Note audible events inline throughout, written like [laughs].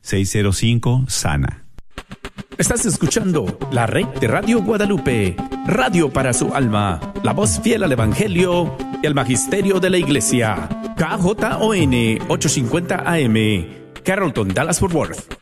605 Sana. Estás escuchando la red de Radio Guadalupe, radio para su alma, la voz fiel al Evangelio y al Magisterio de la Iglesia. KJON 850 AM, Carrollton, Dallas Fort Worth.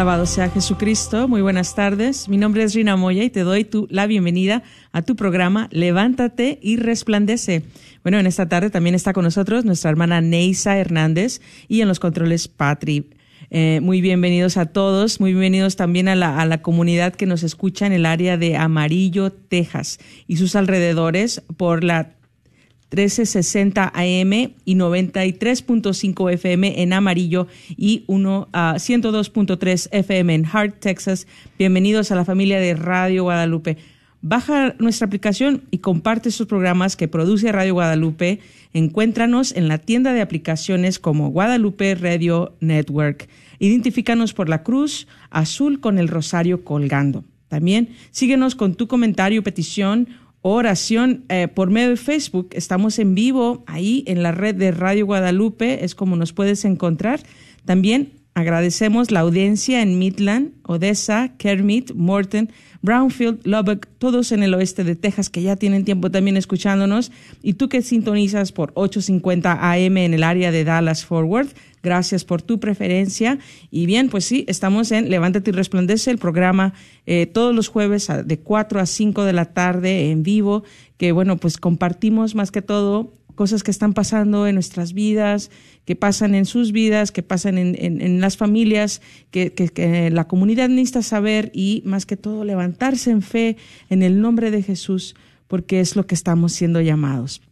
Alabado sea Jesucristo. Muy buenas tardes. Mi nombre es Rina Moya y te doy tu, la bienvenida a tu programa Levántate y Resplandece. Bueno, en esta tarde también está con nosotros nuestra hermana Neisa Hernández y en los controles Patri. Eh, muy bienvenidos a todos, muy bienvenidos también a la, a la comunidad que nos escucha en el área de Amarillo, Texas y sus alrededores por la 1360 AM y 93.5 FM en amarillo y 1 a 102.3 FM en Hart, Texas. Bienvenidos a la familia de Radio Guadalupe. Baja nuestra aplicación y comparte estos programas que produce Radio Guadalupe. Encuéntranos en la tienda de aplicaciones como Guadalupe Radio Network. Identifícanos por la cruz azul con el rosario colgando. También síguenos con tu comentario, petición oración eh, por medio de Facebook. Estamos en vivo ahí en la red de Radio Guadalupe, es como nos puedes encontrar. También agradecemos la audiencia en Midland, Odessa, Kermit, Morton, Brownfield, Lubbock, todos en el oeste de Texas que ya tienen tiempo también escuchándonos. Y tú que sintonizas por 850 AM en el área de Dallas Forward, gracias por tu preferencia. Y bien, pues sí, estamos en Levántate y Resplandece, el programa eh, todos los jueves de 4 a 5 de la tarde en vivo, que bueno, pues compartimos más que todo cosas que están pasando en nuestras vidas, que pasan en sus vidas, que pasan en, en, las familias, que, que, la comunidad necesita saber y más que todo levantarse en fe en el nombre de Jesús, porque es lo que estamos siendo llamados.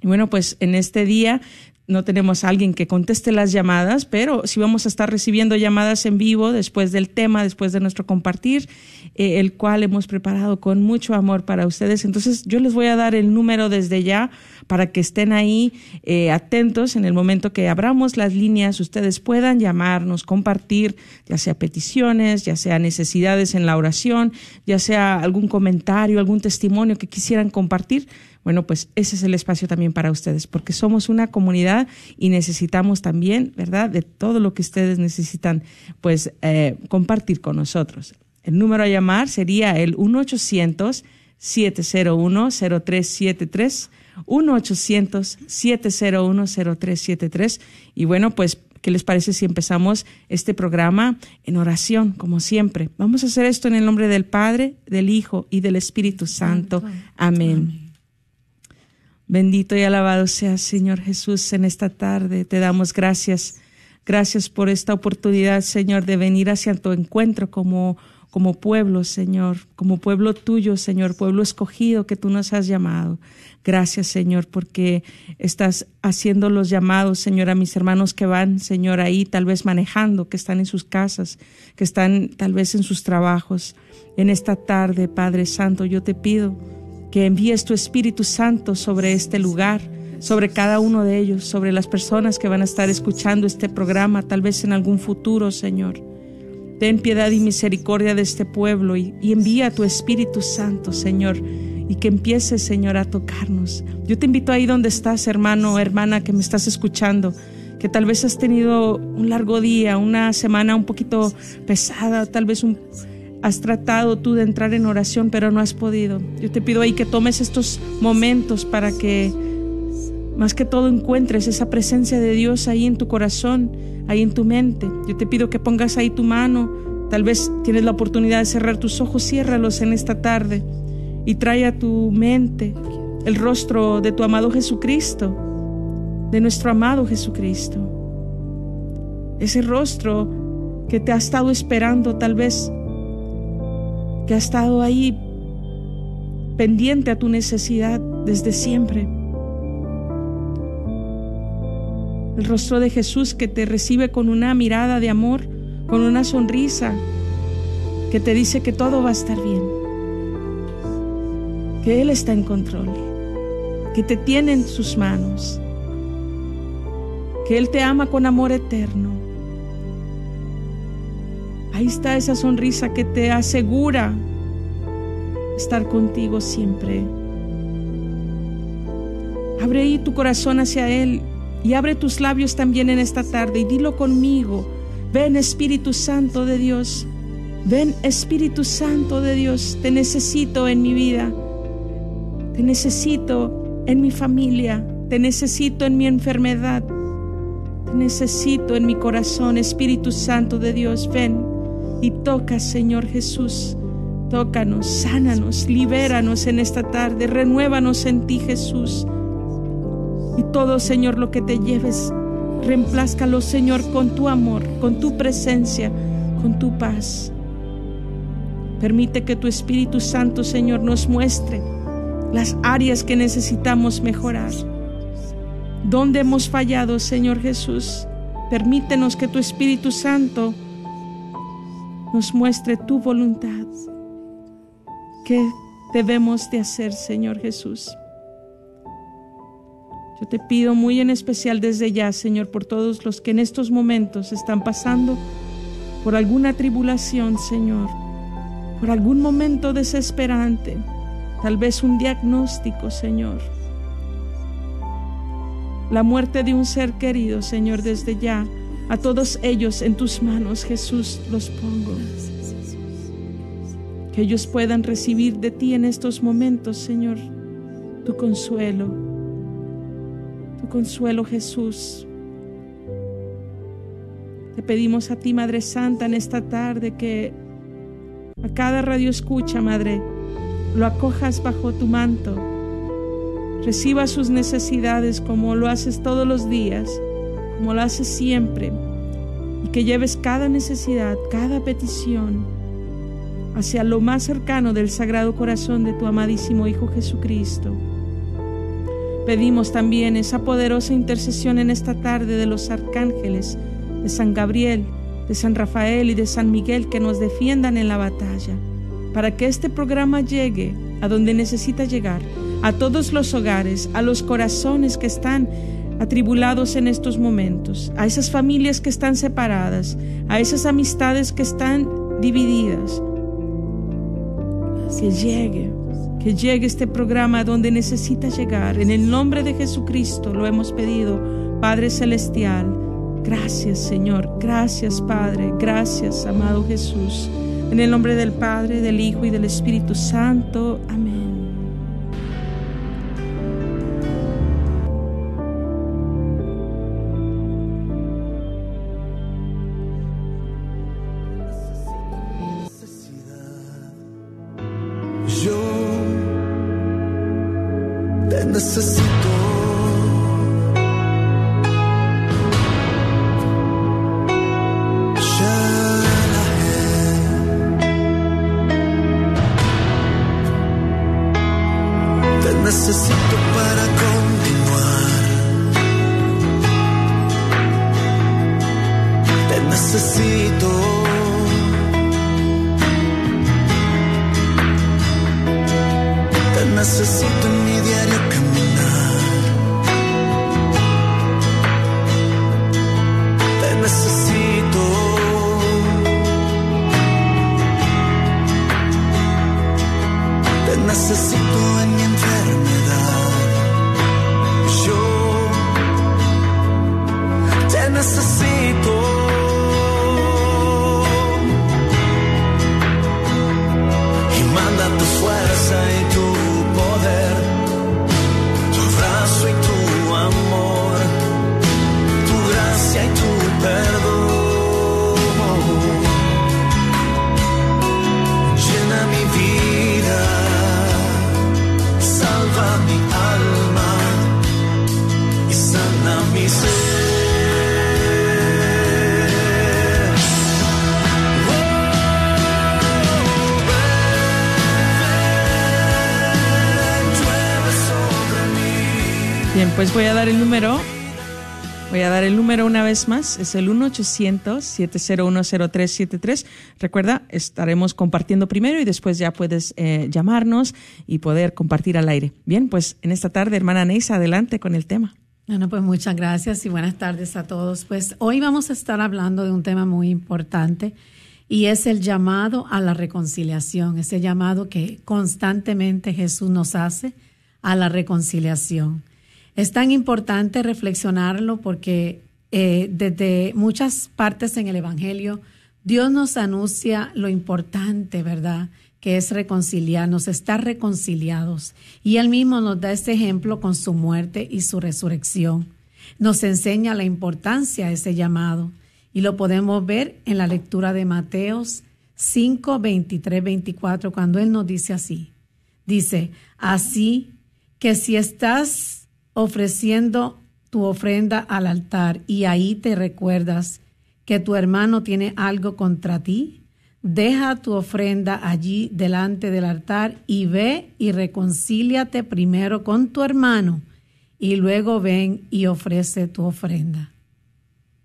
Y bueno, pues en este día no tenemos a alguien que conteste las llamadas, pero sí vamos a estar recibiendo llamadas en vivo después del tema, después de nuestro compartir, eh, el cual hemos preparado con mucho amor para ustedes. Entonces yo les voy a dar el número desde ya para que estén ahí eh, atentos en el momento que abramos las líneas, ustedes puedan llamarnos, compartir, ya sea peticiones, ya sea necesidades en la oración, ya sea algún comentario, algún testimonio que quisieran compartir bueno, pues ese es el espacio también para ustedes, porque somos una comunidad y necesitamos también, ¿verdad?, de todo lo que ustedes necesitan, pues eh, compartir con nosotros. El número a llamar sería el 1-800-701-0373. 1-800-701-0373. Y bueno, pues, ¿qué les parece si empezamos este programa en oración, como siempre? Vamos a hacer esto en el nombre del Padre, del Hijo y del Espíritu Santo. Amén. Bendito y alabado sea Señor Jesús en esta tarde. Te damos gracias. Gracias por esta oportunidad, Señor, de venir hacia tu encuentro como, como pueblo, Señor, como pueblo tuyo, Señor, pueblo escogido que tú nos has llamado. Gracias, Señor, porque estás haciendo los llamados, Señor, a mis hermanos que van, Señor, ahí tal vez manejando, que están en sus casas, que están tal vez en sus trabajos. En esta tarde, Padre Santo, yo te pido que envíes tu Espíritu Santo sobre este lugar, sobre cada uno de ellos, sobre las personas que van a estar escuchando este programa, tal vez en algún futuro, Señor. Ten piedad y misericordia de este pueblo y, envía tu Espíritu Santo, Señor, y que empiece, Señor, a tocarnos. Yo te invito ahí donde estás, hermano o hermana que me estás escuchando, que tal vez has tenido un largo día, una semana un poquito pesada, tal vez un, has tratado tú de entrar en oración, pero no has podido. Yo te pido ahí que tomes estos momentos para que más que todo encuentres esa presencia de Dios ahí en tu corazón, ahí en tu mente. Yo te pido que pongas ahí tu mano. Tal vez tienes la oportunidad de cerrar tus ojos, ciérralos en esta tarde y trae a tu mente el rostro de tu amado Jesucristo de nuestro amado Jesucristo. Ese rostro que te ha estado esperando tal vez, que ha estado ahí pendiente a tu necesidad desde siempre. El rostro de Jesús que te recibe con una mirada de amor, con una sonrisa, que te dice que todo va a estar bien, que Él está en control, que te tiene en sus manos que Él te ama con amor eterno. Ahí está esa sonrisa que te asegura estar contigo siempre. Abre ahí tu corazón hacia Él y abre tus labios también en esta tarde y dilo conmigo. Ven Espíritu Santo de Dios. Ven Espíritu Santo de Dios. Te necesito en mi vida. Te necesito en mi familia. Te necesito en mi enfermedad necesito en mi corazón, Espíritu Santo de Dios, ven y toca, Señor Jesús. Tócanos, sánanos, libéranos en esta tarde, renuévanos en ti, Jesús. Y todo, Señor, lo que te lleves, reemplázcalo, Señor, con tu amor, con tu presencia, con tu paz. Permite que tu Espíritu Santo, Señor, nos muestre las áreas que necesitamos mejorar ¿Dónde hemos fallado, Señor Jesús? Permítenos que tu Espíritu Santo nos muestre tu voluntad. ¿Qué debemos de hacer, Señor Jesús? Yo te pido muy en especial desde ya, Señor, por todos los que en estos momentos están pasando por alguna tribulación, Señor, por algún momento desesperante, tal vez un diagnóstico, Señor la muerte de un ser querido, Señor, desde ya. A todos ellos en tus manos, Jesús, los pongo. Que ellos puedan recibir de ti en estos momentos, Señor, tu consuelo. Consuelo, Jesús. Te pedimos a ti, Madre Santa, en esta tarde que a cada radio escucha, Madre, lo acojas bajo tu manto Reciba sus necesidades como lo haces todos los días, como lo haces siempre, y que lleves cada necesidad, cada petición hacia lo más cercano del Sagrado Corazón de tu amadísimo Hijo Jesucristo. Pedimos también esa poderosa intercesión en esta tarde de los arcángeles, de San Gabriel, de San Rafael y de San Miguel que nos defiendan en la batalla, para que este programa llegue a donde necesita llegar a todos los hogares, a los corazones que están atribulados en estos momentos, a esas familias que están separadas, a esas amistades que están divididas. Que llegue, que llegue este programa donde necesita llegar. En el nombre de Jesucristo lo hemos pedido, Padre Celestial. Gracias Señor, gracias Padre, gracias amado Jesús. En el nombre del Padre, del Hijo y del Espíritu Santo. Amén. El número. Voy a dar el número una vez más. Es el 1-800-701-0373. Recuerda, estaremos compartiendo primero y después ya puedes eh, llamarnos y poder compartir al aire. Bien, pues en esta tarde, hermana Neisa, adelante con el tema. Bueno, pues muchas gracias y buenas tardes a todos. Pues hoy vamos a estar hablando de un tema muy importante y es el llamado a la reconciliación, ese llamado que constantemente Jesús nos hace a la reconciliación. Es tan importante reflexionarlo porque eh, desde muchas partes en el Evangelio Dios nos anuncia lo importante, ¿verdad? Que es reconciliarnos, estar reconciliados. Y Él mismo nos da este ejemplo con su muerte y su resurrección. Nos enseña la importancia de ese llamado. Y lo podemos ver en la lectura de Mateos 5, 23, 24, cuando Él nos dice así. Dice, así que si estás ofreciendo tu ofrenda al altar y ahí te recuerdas que tu hermano tiene algo contra ti, deja tu ofrenda allí delante del altar y ve y reconcíliate primero con tu hermano y luego ven y ofrece tu ofrenda.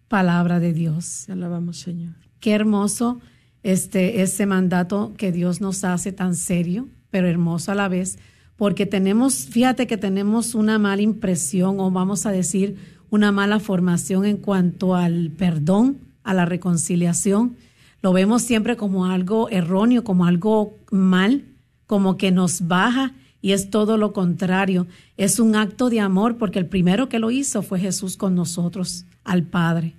Palabra de Dios. Alabamos, Señor. Qué hermoso este ese mandato que Dios nos hace tan serio, pero hermoso a la vez porque tenemos, fíjate que tenemos una mala impresión o vamos a decir una mala formación en cuanto al perdón, a la reconciliación. Lo vemos siempre como algo erróneo, como algo mal, como que nos baja y es todo lo contrario. Es un acto de amor porque el primero que lo hizo fue Jesús con nosotros, al Padre.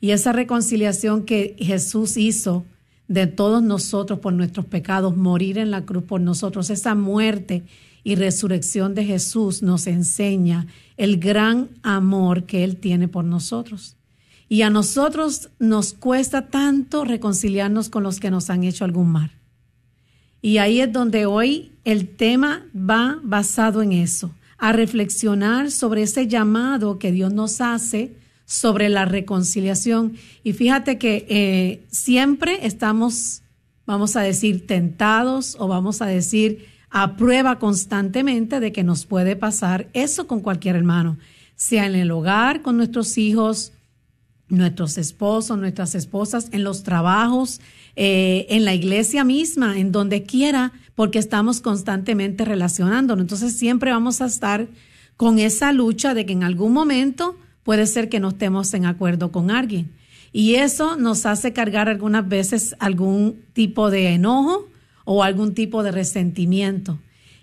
Y esa reconciliación que Jesús hizo de todos nosotros por nuestros pecados, morir en la cruz por nosotros, esa muerte y resurrección de Jesús nos enseña el gran amor que Él tiene por nosotros. Y a nosotros nos cuesta tanto reconciliarnos con los que nos han hecho algún mal. Y ahí es donde hoy el tema va basado en eso, a reflexionar sobre ese llamado que Dios nos hace sobre la reconciliación. Y fíjate que eh, siempre estamos, vamos a decir, tentados o vamos a decir, a prueba constantemente de que nos puede pasar eso con cualquier hermano, sea en el hogar, con nuestros hijos, nuestros esposos, nuestras esposas, en los trabajos, eh, en la iglesia misma, en donde quiera, porque estamos constantemente relacionándonos. Entonces siempre vamos a estar con esa lucha de que en algún momento puede ser que no estemos en acuerdo con alguien. Y eso nos hace cargar algunas veces algún tipo de enojo, o algún tipo de resentimiento.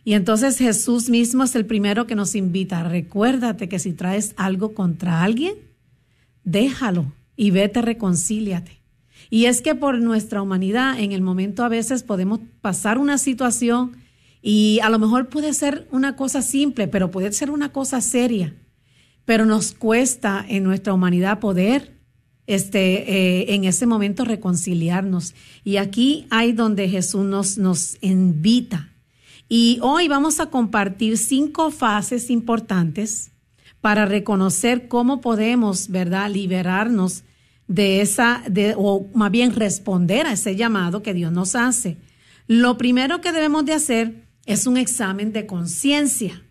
Y entonces Jesús mismo es el primero que nos invita. Recuérdate que si traes algo contra alguien, déjalo y vete, reconcíliate. Y es que por nuestra humanidad, en el momento a veces podemos pasar una situación y a lo mejor puede ser una cosa simple, pero puede ser una cosa seria. Pero nos cuesta en nuestra humanidad poder este, eh, en ese momento reconciliarnos. Y aquí hay donde Jesús nos, nos invita. Y hoy vamos a compartir cinco fases importantes para reconocer cómo podemos, ¿verdad?, liberarnos de esa, de, o más bien responder a ese llamado que Dios nos hace. Lo primero que debemos de hacer es un examen de conciencia.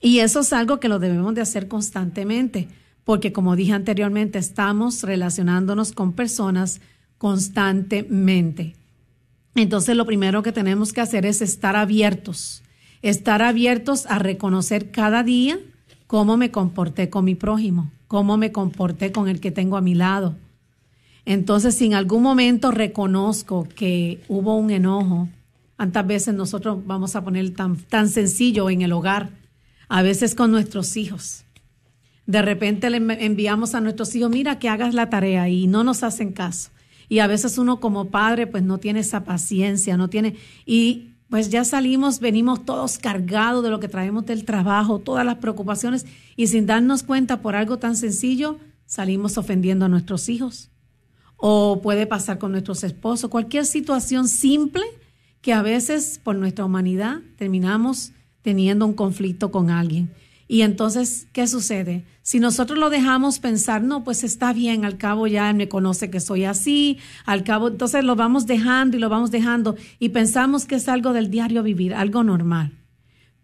Y eso es algo que lo debemos de hacer constantemente porque como dije anteriormente, estamos relacionándonos con personas constantemente. Entonces lo primero que tenemos que hacer es estar abiertos, estar abiertos a reconocer cada día cómo me comporté con mi prójimo, cómo me comporté con el que tengo a mi lado. Entonces, si en algún momento reconozco que hubo un enojo, tantas veces nosotros vamos a poner tan, tan sencillo en el hogar, a veces con nuestros hijos. De repente le enviamos a nuestros hijos, mira que hagas la tarea y no nos hacen caso. Y a veces uno como padre pues no tiene esa paciencia, no tiene... Y pues ya salimos, venimos todos cargados de lo que traemos del trabajo, todas las preocupaciones y sin darnos cuenta por algo tan sencillo, salimos ofendiendo a nuestros hijos. O puede pasar con nuestros esposos, cualquier situación simple que a veces por nuestra humanidad terminamos teniendo un conflicto con alguien. Y entonces, ¿qué sucede? Si nosotros lo dejamos pensar, no, pues está bien, al cabo ya me conoce que soy así, al cabo, entonces lo vamos dejando y lo vamos dejando y pensamos que es algo del diario vivir, algo normal.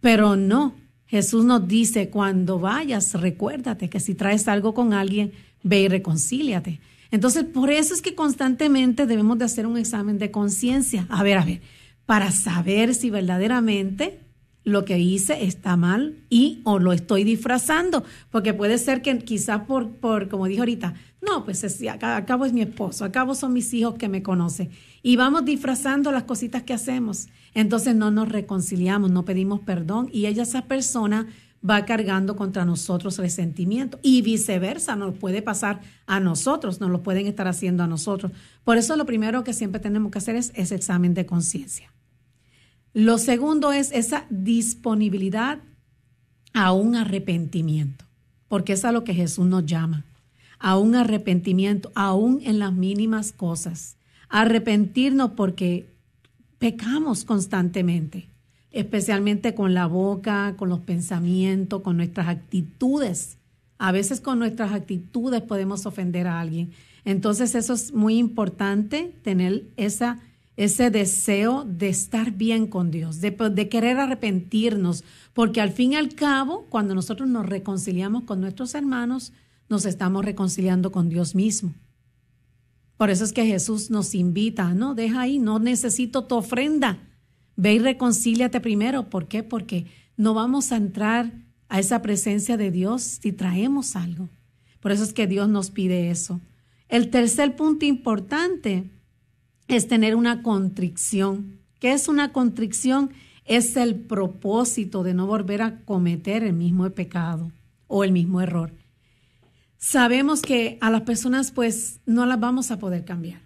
Pero no, Jesús nos dice, cuando vayas, recuérdate que si traes algo con alguien, ve y reconcíliate. Entonces, por eso es que constantemente debemos de hacer un examen de conciencia. A ver, a ver, para saber si verdaderamente lo que hice está mal y o lo estoy disfrazando, porque puede ser que quizás por, por como dije ahorita, no, pues es, acabo es mi esposo, acabo son mis hijos que me conocen y vamos disfrazando las cositas que hacemos. Entonces no nos reconciliamos, no pedimos perdón y ella, esa persona, va cargando contra nosotros resentimiento y viceversa, nos puede pasar a nosotros, nos lo pueden estar haciendo a nosotros. Por eso lo primero que siempre tenemos que hacer es ese examen de conciencia. Lo segundo es esa disponibilidad a un arrepentimiento, porque es a lo que Jesús nos llama, a un arrepentimiento, aún en las mínimas cosas. Arrepentirnos porque pecamos constantemente, especialmente con la boca, con los pensamientos, con nuestras actitudes. A veces con nuestras actitudes podemos ofender a alguien. Entonces eso es muy importante, tener esa ese deseo de estar bien con Dios, de, querer arrepentirnos, porque al fin y al cabo, cuando nosotros nos reconciliamos con nuestros hermanos, nos estamos reconciliando con Dios mismo. Por eso es que Jesús nos invita, no, deja ahí, no necesito tu ofrenda, ve y reconcíliate primero. ¿Por qué? Porque no vamos a entrar a esa presencia de Dios si traemos algo. Por eso es que Dios nos pide eso. El tercer punto importante es tener una contrición. ¿Qué es una contrición? Es el propósito de no volver a cometer el mismo pecado o el mismo error. Sabemos que a las personas pues no las vamos a poder cambiar.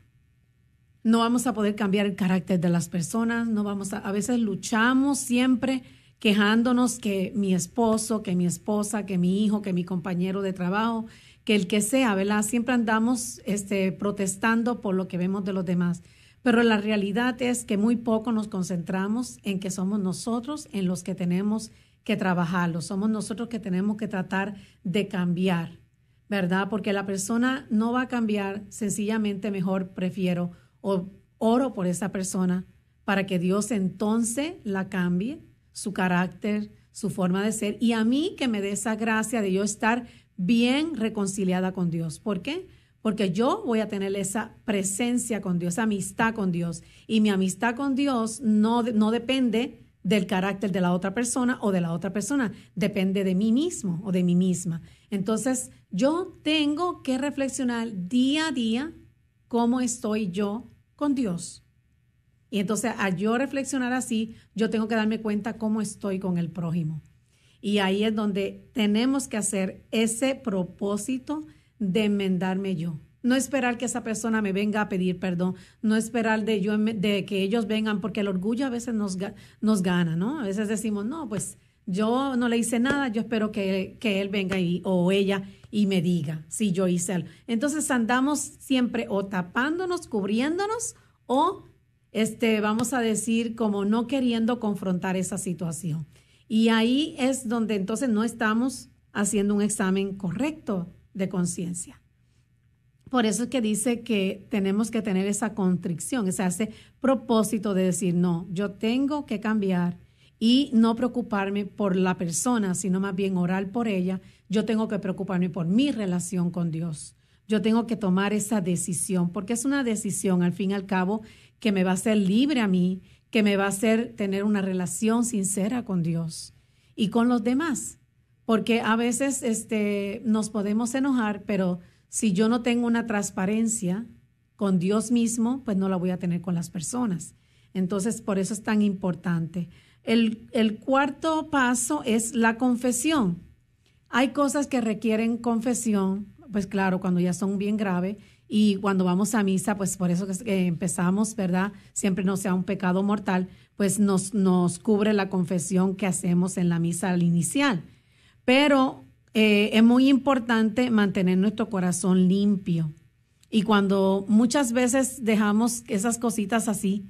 No vamos a poder cambiar el carácter de las personas, no vamos a, a veces luchamos siempre quejándonos que mi esposo, que mi esposa, que mi hijo, que mi compañero de trabajo, que el que sea, ¿verdad? Siempre andamos este, protestando por lo que vemos de los demás. Pero la realidad es que muy poco nos concentramos en que somos nosotros en los que tenemos que trabajarlo, somos nosotros que tenemos que tratar de cambiar, ¿verdad? Porque la persona no va a cambiar, sencillamente mejor prefiero o oro por esa persona para que Dios entonces la cambie, su carácter, su forma de ser, y a mí que me dé esa gracia de yo estar bien reconciliada con Dios. ¿Por qué? Porque yo voy a tener esa presencia con Dios, amistad con Dios. Y mi amistad con Dios no, no depende del carácter de la otra persona o de la otra persona, depende de mí mismo o de mí misma. Entonces, yo tengo que reflexionar día a día cómo estoy yo con Dios. Y entonces, al yo reflexionar así, yo tengo que darme cuenta cómo estoy con el prójimo. Y ahí es donde tenemos que hacer ese propósito de enmendarme yo. No esperar que esa persona me venga a pedir perdón, no esperar de, yo, de que ellos vengan, porque el orgullo a veces nos, nos gana, ¿no? A veces decimos, no, pues yo no le hice nada, yo espero que, que él venga y, o ella y me diga si yo hice algo. Entonces andamos siempre o tapándonos, cubriéndonos o este, vamos a decir como no queriendo confrontar esa situación. Y ahí es donde entonces no estamos haciendo un examen correcto de conciencia. Por eso es que dice que tenemos que tener esa contrición, ese, ese propósito de decir, no, yo tengo que cambiar y no preocuparme por la persona, sino más bien orar por ella. Yo tengo que preocuparme por mi relación con Dios. Yo tengo que tomar esa decisión, porque es una decisión, al fin y al cabo, que me va a hacer libre a mí que me va a hacer tener una relación sincera con Dios y con los demás. Porque a veces este, nos podemos enojar, pero si yo no tengo una transparencia con Dios mismo, pues no la voy a tener con las personas. Entonces, por eso es tan importante. El, el cuarto paso es la confesión. Hay cosas que requieren confesión, pues claro, cuando ya son bien graves, y cuando vamos a misa, pues por eso que empezamos, ¿verdad? Siempre no sea un pecado mortal, pues nos, nos cubre la confesión que hacemos en la misa al inicial. Pero eh, es muy importante mantener nuestro corazón limpio. Y cuando muchas veces dejamos esas cositas así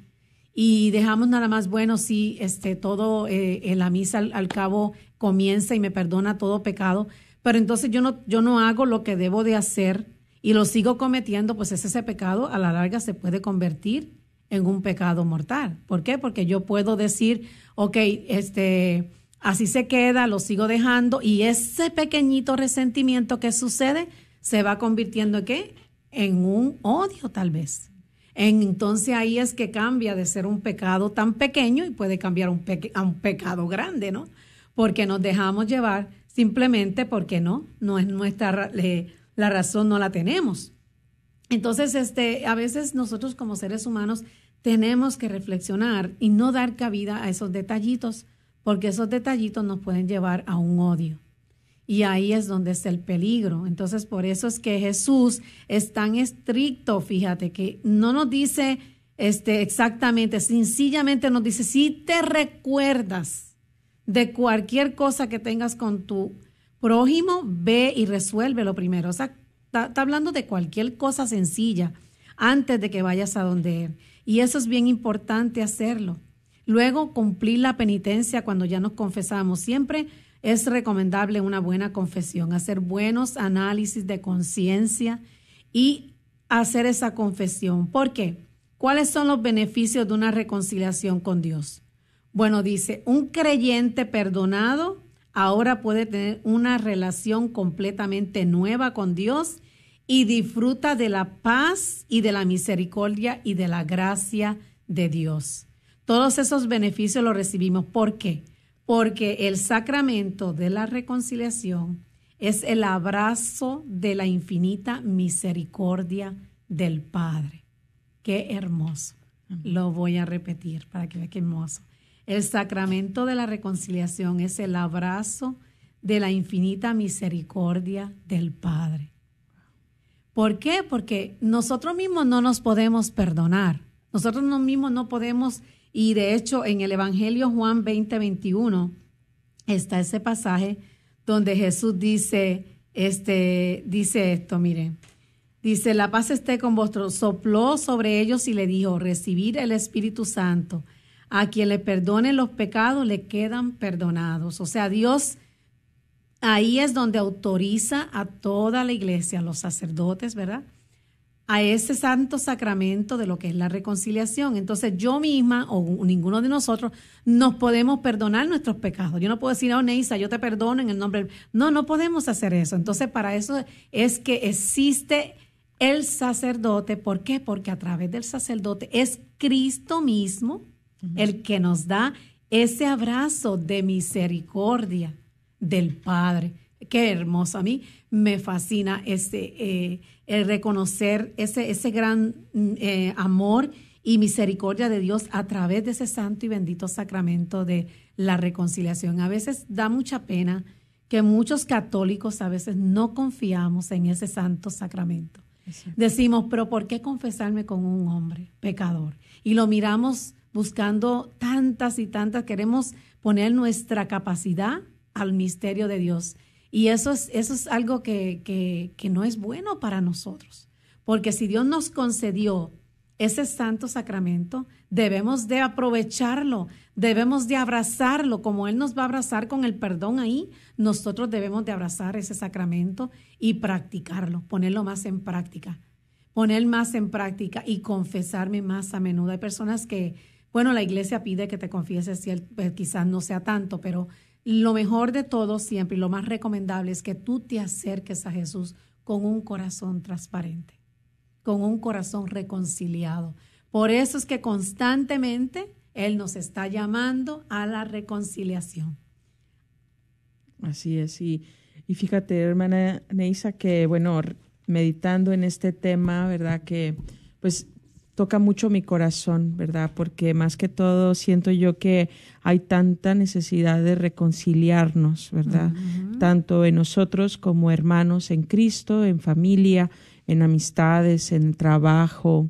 y dejamos nada más, bueno, sí, este, todo eh, en la misa al, al, cabo comienza y me perdona todo pecado, pero entonces yo no, yo no hago lo que debo de hacer y lo sigo cometiendo, pues ese pecado a la larga se puede convertir en un pecado mortal. ¿Por qué? Porque yo puedo decir, ok, este, así se queda, lo sigo dejando y ese pequeñito resentimiento que sucede se va convirtiendo en qué? En un odio tal vez. Entonces ahí es que cambia de ser un pecado tan pequeño y puede cambiar un a un pecado grande, ¿no? Porque nos dejamos llevar simplemente porque no, no es nuestra, la razón no la tenemos. Entonces, este, a veces nosotros como seres humanos tenemos que reflexionar y no dar cabida a esos detallitos, porque esos detallitos nos pueden llevar a un odio. Y ahí es donde está el peligro. Entonces, por eso es que Jesús es tan estricto, fíjate, que no nos dice este, exactamente, sencillamente nos dice, si te recuerdas de cualquier cosa que tengas con tu prójimo, ve y resuelve lo primero. O sea, está, hablando de cualquier cosa sencilla antes de que vayas a donde él. Y eso es bien importante hacerlo. Luego, cumplir la penitencia cuando ya nos confesamos. Siempre es recomendable una buena confesión, hacer buenos análisis de conciencia y hacer esa confesión. ¿Por qué? ¿Cuáles son los beneficios de una reconciliación con Dios? Bueno, dice, un creyente perdonado ahora puede tener una relación completamente nueva con Dios y disfruta de la paz y de la misericordia y de la gracia de Dios. Todos esos beneficios los recibimos. ¿Por qué? Porque el sacramento de la reconciliación es el abrazo de la infinita misericordia del Padre. Qué hermoso. Lo voy a repetir para que vean qué hermoso. El sacramento de la reconciliación es el abrazo de la infinita misericordia del Padre. ¿Por qué? Porque nosotros mismos no nos podemos perdonar. Nosotros mismos no podemos, y de hecho en el Evangelio Juan 20, 21 está ese pasaje donde Jesús dice, este, dice esto, miren, dice, la paz esté con vosotros, sopló sobre ellos y le dijo, recibir el Espíritu Santo. A quien le perdone los pecados le quedan perdonados. O sea, Dios ahí es donde autoriza a toda la iglesia, a los sacerdotes, ¿verdad? A ese santo sacramento de lo que es la reconciliación. Entonces yo misma o ninguno de nosotros nos podemos perdonar nuestros pecados. Yo no puedo decir, oh Neisa, yo te perdono en el nombre. No, no podemos hacer eso. Entonces para eso es que existe el sacerdote. ¿Por qué? Porque a través del sacerdote es Cristo mismo el que nos da ese abrazo de misericordia del Padre. Qué hermoso. A mí me fascina ese, eh, el reconocer ese, ese gran eh, amor y misericordia de Dios a través de ese santo y bendito sacramento de la reconciliación. A veces da mucha pena que muchos católicos a veces no confiamos en ese santo sacramento. Decimos, pero ¿por qué confesarme con un hombre pecador? Y lo miramos buscando tantas y tantas, queremos poner nuestra capacidad al misterio de Dios. Y eso es, eso es algo que, que, que no es bueno para nosotros, porque si Dios nos concedió ese santo sacramento, debemos de aprovecharlo, debemos de abrazarlo, como Él nos va a abrazar con el perdón ahí, nosotros debemos de abrazar ese sacramento y practicarlo, ponerlo más en práctica, poner más en práctica y confesarme más a menudo. Hay personas que bueno, la iglesia pide que te confieses, si pues, quizás no sea tanto, pero lo mejor de todo siempre y lo más recomendable es que tú te acerques a Jesús con un corazón transparente, con un corazón reconciliado. Por eso es que constantemente Él nos está llamando a la reconciliación. Así es, y, y fíjate, hermana Neisa, que bueno, meditando en este tema, ¿verdad? Que pues toca mucho mi corazón, ¿verdad? Porque más que todo siento yo que hay tanta necesidad de reconciliarnos, ¿verdad? Tanto en nosotros como hermanos en Cristo, en familia, en amistades, en trabajo,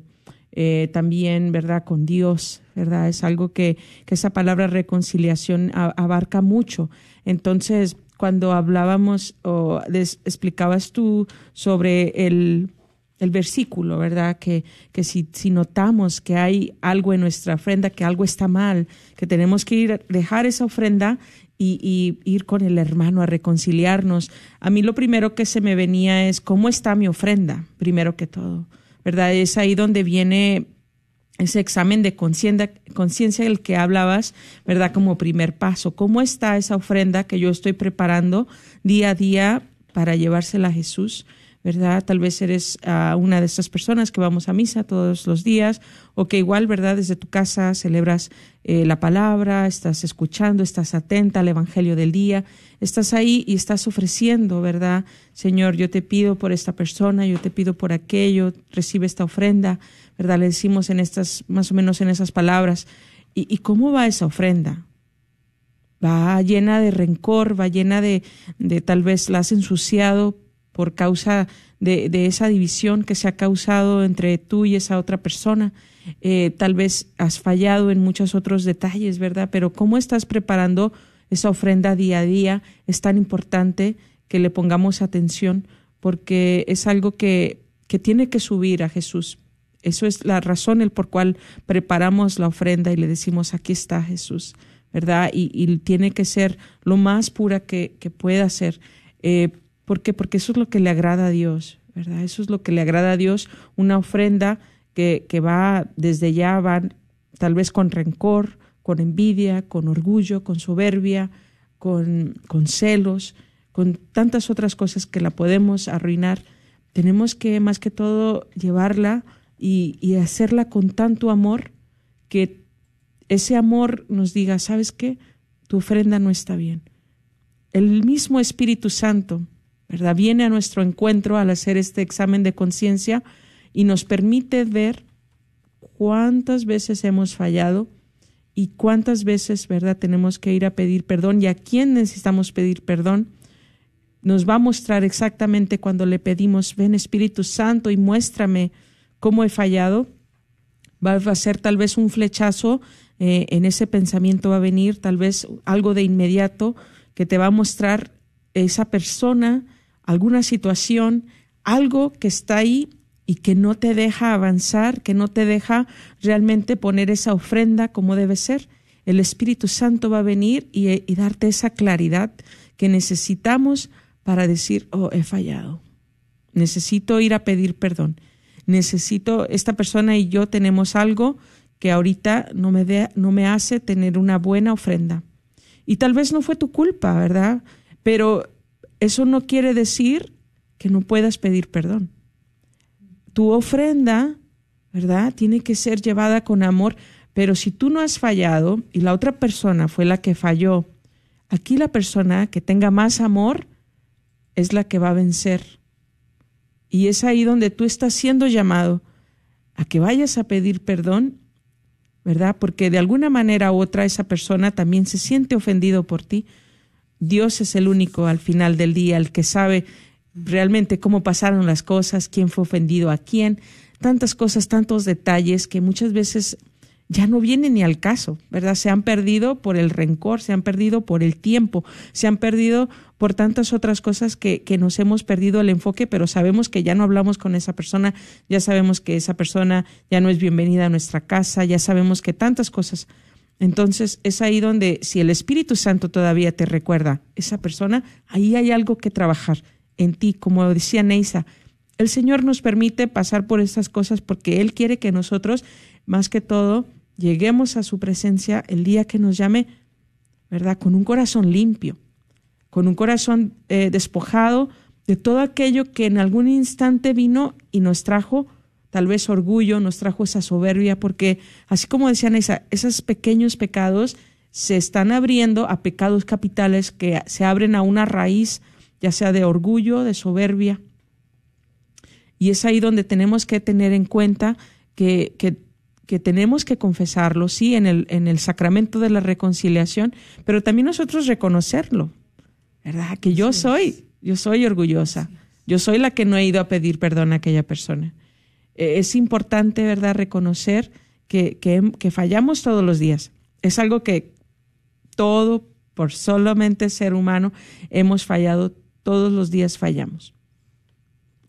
eh, también, ¿verdad? Con Dios, ¿verdad? Es algo que, que esa palabra reconciliación abarca mucho. Entonces, cuando hablábamos o explicabas tú sobre el el versículo, ¿verdad? Que, que si, si, notamos que hay algo en nuestra ofrenda, que algo está mal, que tenemos que ir, dejar esa ofrenda y, y, ir con el hermano a reconciliarnos. A mí lo primero que se me venía es cómo está mi ofrenda, primero que todo, ¿verdad? Es ahí donde viene ese examen de conciencia del que hablabas, ¿verdad? Como primer paso. ¿Cómo está esa ofrenda que yo estoy preparando día a día para llevársela a Jesús? ¿Verdad? Tal vez eres uh, una de estas personas que vamos a misa todos los días o que igual, ¿verdad? Desde tu casa celebras eh, la palabra, estás escuchando, estás atenta al Evangelio del día, estás ahí y estás ofreciendo, ¿verdad? Señor, yo te pido por esta persona, yo te pido por aquello, recibe esta ofrenda, ¿verdad? Le decimos en estas, más o menos en esas palabras. ¿Y, y cómo va esa ofrenda? Va llena de rencor, va llena de, de tal vez la has ensuciado por causa de, esa división que se ha causado entre tú y esa otra persona. Eh, tal vez has fallado en muchos otros detalles, ¿verdad? Pero cómo estás preparando esa ofrenda día a día es tan importante que le pongamos atención porque es algo que, que tiene que subir a Jesús. Eso es la razón el por cual preparamos la ofrenda y le decimos, aquí está Jesús, ¿verdad? Y, tiene que ser lo más pura que, que pueda ser. Eh, ¿Por qué? Porque eso es lo que le agrada a Dios, ¿verdad? Eso es lo que le agrada a Dios, una ofrenda que, que va desde ya, va tal vez con rencor, con envidia, con orgullo, con soberbia, con, con celos, con tantas otras cosas que la podemos arruinar. Tenemos que más que todo llevarla y, y hacerla con tanto amor que ese amor nos diga, ¿sabes qué? Tu ofrenda no está bien. El mismo Espíritu Santo ¿verdad? Viene a nuestro encuentro al hacer este examen de conciencia y nos permite ver cuántas veces hemos fallado y cuántas veces, ¿verdad?, tenemos que ir a pedir perdón y a quién necesitamos pedir perdón. Nos va a mostrar exactamente cuando le pedimos, ven Espíritu Santo y muéstrame cómo he fallado. Va a ser tal vez un flechazo eh, en ese pensamiento, va a venir tal vez algo de inmediato que te va a mostrar esa persona alguna situación, algo que está ahí y que no te deja avanzar, que no te deja realmente poner esa ofrenda como debe ser. El Espíritu Santo va a venir y, darte esa claridad que necesitamos para decir, oh, he fallado. Necesito ir a pedir perdón. Necesito, esta persona y yo tenemos algo que ahorita no me, no me hace tener una buena ofrenda. Y tal vez no fue tu culpa, ¿verdad? Pero eso no quiere decir que no puedas pedir perdón. Tu ofrenda, ¿verdad? Tiene que ser llevada con amor, pero si tú no has fallado y la otra persona fue la que falló, aquí la persona que tenga más amor es la que va a vencer. Y es ahí donde tú estás siendo llamado a que vayas a pedir perdón, ¿verdad? Porque de alguna manera u otra esa persona también se siente ofendido por ti Dios es el único al final del día, el que sabe realmente cómo pasaron las cosas, quién fue ofendido a quién, tantas cosas, tantos detalles que muchas veces ya no vienen ni al caso, ¿verdad? Se han perdido por el rencor, se han perdido por el tiempo, se han perdido por tantas otras cosas que, nos hemos perdido el enfoque, pero sabemos que ya no hablamos con esa persona, ya sabemos que esa persona ya no es bienvenida a nuestra casa, ya sabemos que tantas cosas entonces es ahí donde si el Espíritu Santo todavía te recuerda esa persona, ahí hay algo que trabajar en ti, como decía Neisa. El Señor nos permite pasar por estas cosas porque Él quiere que nosotros, más que todo, lleguemos a su presencia el día que nos llame, ¿verdad? Con un corazón limpio, con un corazón eh, despojado de todo aquello que en algún instante vino y nos trajo tal vez orgullo, nos trajo esa soberbia, porque así como decían esa, esos pequeños pecados se están abriendo a pecados capitales que se abren a una raíz, ya sea de orgullo, de soberbia. Y es ahí donde tenemos que tener en cuenta que, que, que tenemos que confesarlo, sí, en el, en el sacramento de la reconciliación, pero también nosotros reconocerlo, ¿verdad? Que yo soy, yo soy orgullosa, yo soy la que no he ido a pedir perdón a aquella persona. Eh, es importante, ¿verdad?, reconocer que, que, fallamos todos los días. Es algo que todo, por solamente ser humano, hemos fallado, todos los días fallamos.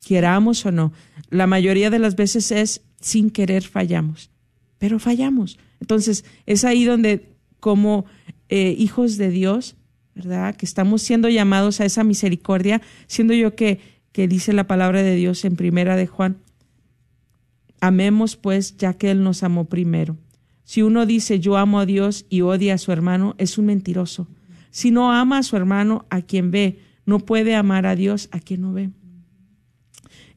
Queramos o no, la mayoría de las veces es sin querer fallamos, pero fallamos. Entonces, es ahí donde como eh, hijos de Dios, ¿verdad? Que estamos siendo llamados a esa misericordia, siendo yo que, que dice la palabra de Dios en primera de Juan Amemos pues ya que Él nos amó primero. Si uno dice yo amo a Dios y odia a su hermano, es un mentiroso. Si no ama a su hermano a quien ve, no puede amar a Dios a quien no ve.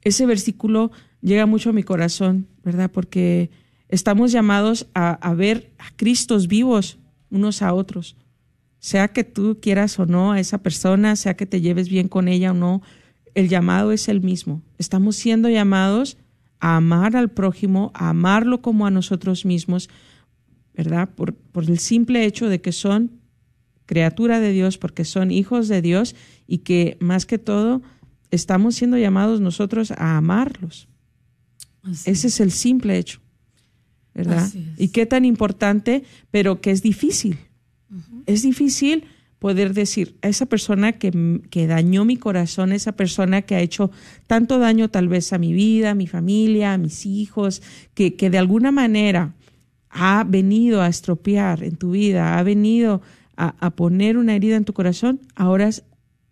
Ese versículo llega mucho a mi corazón, ¿verdad? Porque estamos llamados a, ver a Cristos vivos unos a otros. Sea que tú quieras o no a esa persona, sea que te lleves bien con ella o no, el llamado es el mismo. Estamos siendo llamados a amar al prójimo, a amarlo como a nosotros mismos, ¿verdad? Por, por el simple hecho de que son criatura de Dios, porque son hijos de Dios y que más que todo estamos siendo llamados nosotros a amarlos. Ese es el simple hecho, ¿verdad? Y qué tan importante, pero que es difícil. Es difícil poder decir a esa persona que, que, dañó mi corazón, esa persona que ha hecho tanto daño tal vez a mi vida, a mi familia, a mis hijos, que, que de alguna manera ha venido a estropear en tu vida, ha venido a, a poner una herida en tu corazón, ahora es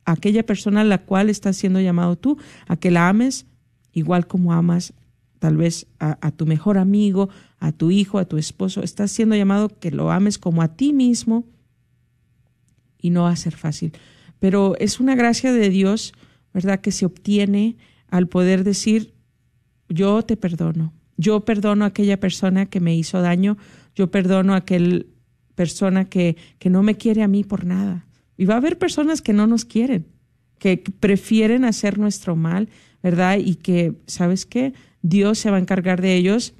aquella persona a la cual estás siendo llamado tú, a que la ames igual como amas tal vez a, a tu mejor amigo, a tu hijo, a tu esposo, estás siendo llamado que lo ames como a ti mismo, y no va a ser fácil. Pero es una gracia de Dios, ¿verdad?, que se obtiene al poder decir, yo te perdono, yo perdono a aquella persona que me hizo daño, yo perdono a aquella persona que, que no me quiere a mí por nada. Y va a haber personas que no nos quieren, que prefieren hacer nuestro mal, ¿verdad? Y que, ¿sabes qué? Dios se va a encargar de ellos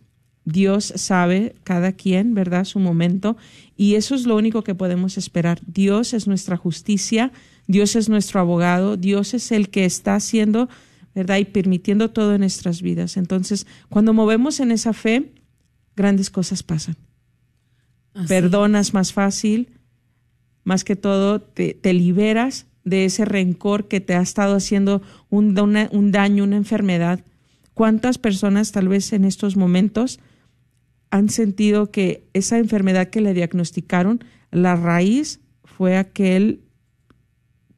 Dios sabe cada quien, ¿verdad? Su momento. Y eso es lo único que podemos esperar. Dios es nuestra justicia, Dios es nuestro abogado, Dios es el que está haciendo, ¿verdad? Y permitiendo todo en nuestras vidas. Entonces, cuando movemos en esa fe, grandes cosas pasan. Así. Perdonas más fácil, más que todo te, te, liberas de ese rencor que te ha estado haciendo un, una, un daño, una enfermedad. ¿Cuántas personas tal vez en estos momentos han sentido que esa enfermedad que le diagnosticaron, la raíz fue aquel,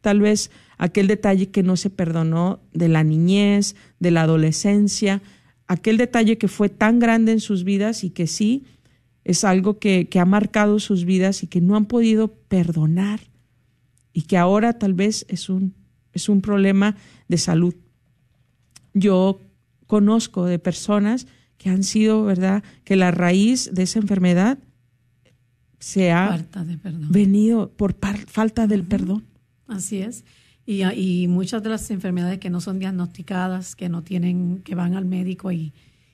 tal vez aquel detalle que no se perdonó de la niñez, de la adolescencia, aquel detalle que fue tan grande en sus vidas y que sí es algo que, ha marcado sus vidas y que no han podido perdonar y que ahora tal vez es un, es un problema de salud. Yo conozco de personas que han sido, ¿verdad? Que la raíz de esa enfermedad se ha venido por falta del perdón. Así es. Y, y, muchas de las enfermedades que no son diagnosticadas, que no tienen, que van al médico y,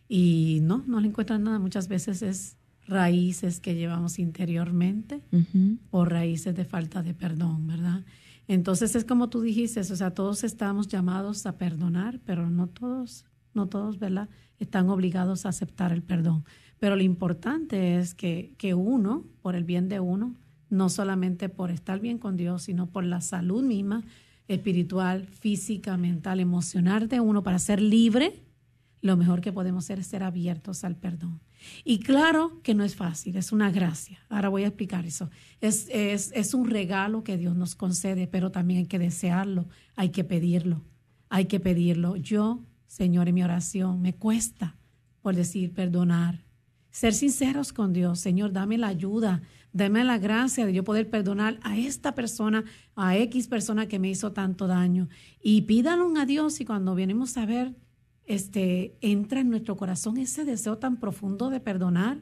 y no, no le encuentran nada, muchas veces es raíces que llevamos interiormente uh -huh. o raíces de falta de perdón, ¿verdad? Entonces es como tú dijiste, o sea, todos estamos llamados a perdonar, pero no todos, no todos, ¿verdad? Están obligados a aceptar el perdón. Pero lo importante es que, que uno, por el bien de uno, no solamente por estar bien con Dios, sino por la salud misma, espiritual, física, mental, emocional de uno, para ser libre, lo mejor que podemos hacer es ser abiertos al perdón. Y claro que no es fácil, es una gracia. Ahora voy a explicar eso. Es, es, es un regalo que Dios nos concede, pero también hay que desearlo, hay que pedirlo, hay que pedirlo. Yo Señor, en mi oración me cuesta por decir perdonar. Ser sinceros con Dios, Señor, dame la ayuda, dame la gracia de yo poder perdonar a esta persona, a X persona que me hizo tanto daño. Y pídalo a Dios y cuando venimos a ver, este, entra en nuestro corazón ese deseo tan profundo de perdonar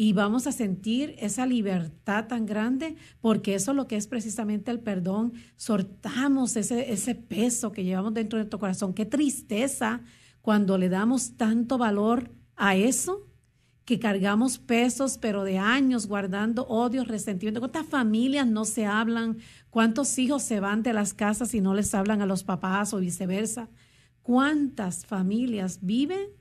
y vamos a sentir esa libertad tan grande, porque eso es lo que es precisamente el perdón. Sortamos ese, ese peso que llevamos dentro de nuestro corazón. Qué tristeza cuando le damos tanto valor a eso, que cargamos pesos, pero de años guardando odio, resentimiento. ¿Cuántas familias no se hablan? ¿Cuántos hijos se van de las casas y no les hablan a los papás o viceversa? ¿Cuántas familias viven